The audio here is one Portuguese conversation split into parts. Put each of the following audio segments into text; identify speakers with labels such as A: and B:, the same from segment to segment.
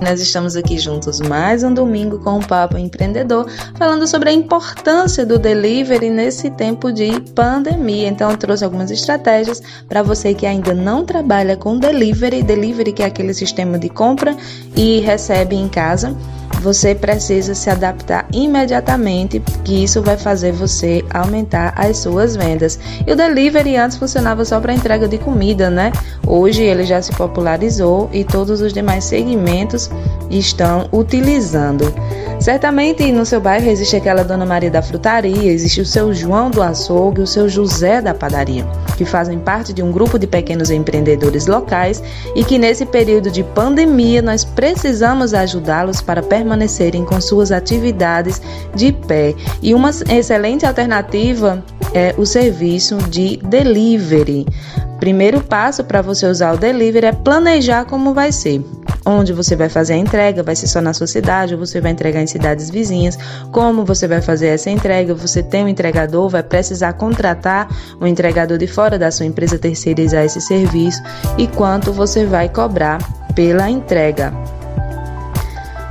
A: Nós estamos aqui juntos mais um domingo com o Papo Empreendedor, falando sobre a importância do delivery nesse tempo de pandemia. Então, eu trouxe algumas estratégias para você que ainda não trabalha com delivery, delivery que é aquele sistema de compra e recebe em casa você precisa se adaptar imediatamente, que isso vai fazer você aumentar as suas vendas. E o delivery antes funcionava só para entrega de comida, né? Hoje ele já se popularizou e todos os demais segmentos estão utilizando. Certamente no seu bairro existe aquela Dona Maria da frutaria, existe o seu João do açougue, o seu José da padaria, que fazem parte de um grupo de pequenos empreendedores locais e que nesse período de pandemia nós precisamos ajudá-los para permanecerem com suas atividades de pé. E uma excelente alternativa é o serviço de delivery. Primeiro passo para você usar o delivery é planejar como vai ser onde você vai fazer a entrega, vai ser só na sua cidade ou você vai entregar em cidades vizinhas, como você vai fazer essa entrega, você tem um entregador, vai precisar contratar um entregador de fora da sua empresa terceirizar esse serviço e quanto você vai cobrar pela entrega.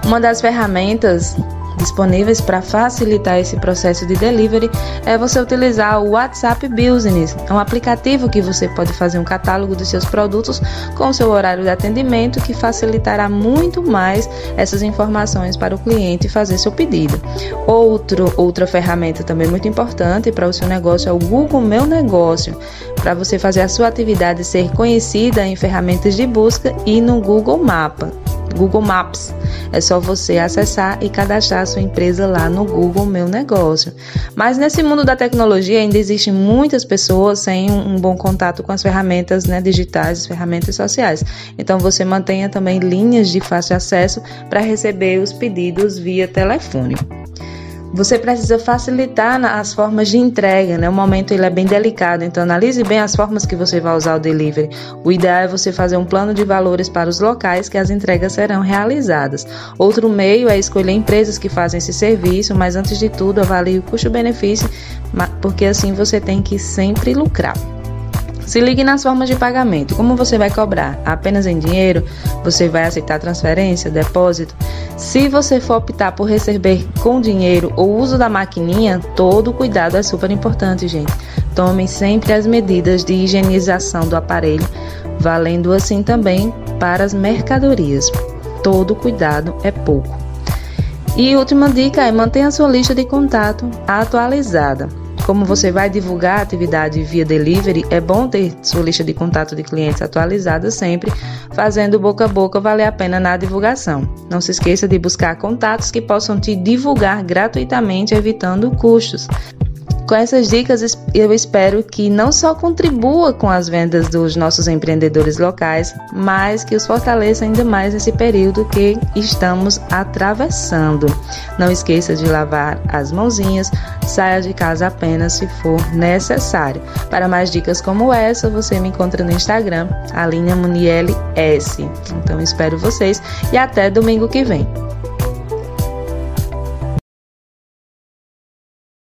A: Uma das ferramentas disponíveis para facilitar esse processo de delivery é você utilizar o WhatsApp Business. Um aplicativo que você pode fazer um catálogo dos seus produtos com o seu horário de atendimento que facilitará muito mais essas informações para o cliente fazer seu pedido. Outro, outra ferramenta também muito importante para o seu negócio é o Google Meu Negócio, para você fazer a sua atividade ser conhecida em ferramentas de busca e no Google Mapa. Google Maps. É só você acessar e cadastrar a sua empresa lá no Google Meu Negócio. Mas nesse mundo da tecnologia ainda existem muitas pessoas sem um bom contato com as ferramentas né, digitais, as ferramentas sociais. Então você mantenha também linhas de fácil acesso para receber os pedidos via telefone. Você precisa facilitar as formas de entrega, né? O momento ele é bem delicado, então analise bem as formas que você vai usar o delivery. O ideal é você fazer um plano de valores para os locais que as entregas serão realizadas. Outro meio é escolher empresas que fazem esse serviço, mas antes de tudo avalie o custo-benefício, porque assim você tem que sempre lucrar. Se ligue nas formas de pagamento. Como você vai cobrar? Apenas em dinheiro? Você vai aceitar transferência, depósito? Se você for optar por receber com dinheiro ou uso da maquininha, todo cuidado é super importante, gente. Tomem sempre as medidas de higienização do aparelho, valendo assim também para as mercadorias. Todo cuidado é pouco. E última dica é mantenha sua lista de contato atualizada. Como você vai divulgar a atividade via delivery, é bom ter sua lista de contato de clientes atualizada sempre, fazendo boca a boca valer a pena na divulgação. Não se esqueça de buscar contatos que possam te divulgar gratuitamente, evitando custos. Com essas dicas, eu espero que não só contribua com as vendas dos nossos empreendedores locais, mas que os fortaleça ainda mais nesse período que estamos atravessando. Não esqueça de lavar as mãozinhas, saia de casa apenas se for necessário. Para mais dicas como essa, você me encontra no Instagram, Aline S. Então espero vocês e até domingo que vem.